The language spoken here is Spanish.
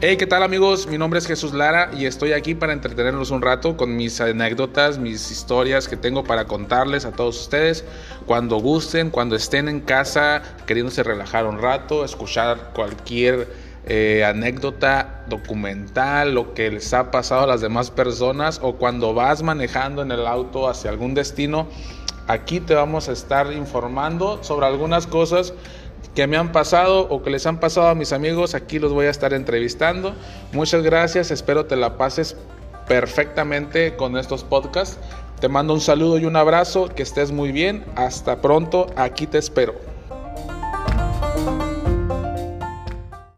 Hey, ¿qué tal amigos? Mi nombre es Jesús Lara y estoy aquí para entretenerlos un rato con mis anécdotas, mis historias que tengo para contarles a todos ustedes cuando gusten, cuando estén en casa queriéndose relajar un rato, escuchar cualquier eh, anécdota documental, lo que les ha pasado a las demás personas o cuando vas manejando en el auto hacia algún destino. Aquí te vamos a estar informando sobre algunas cosas que me han pasado o que les han pasado a mis amigos, aquí los voy a estar entrevistando. Muchas gracias, espero te la pases perfectamente con estos podcasts. Te mando un saludo y un abrazo, que estés muy bien. Hasta pronto, aquí te espero.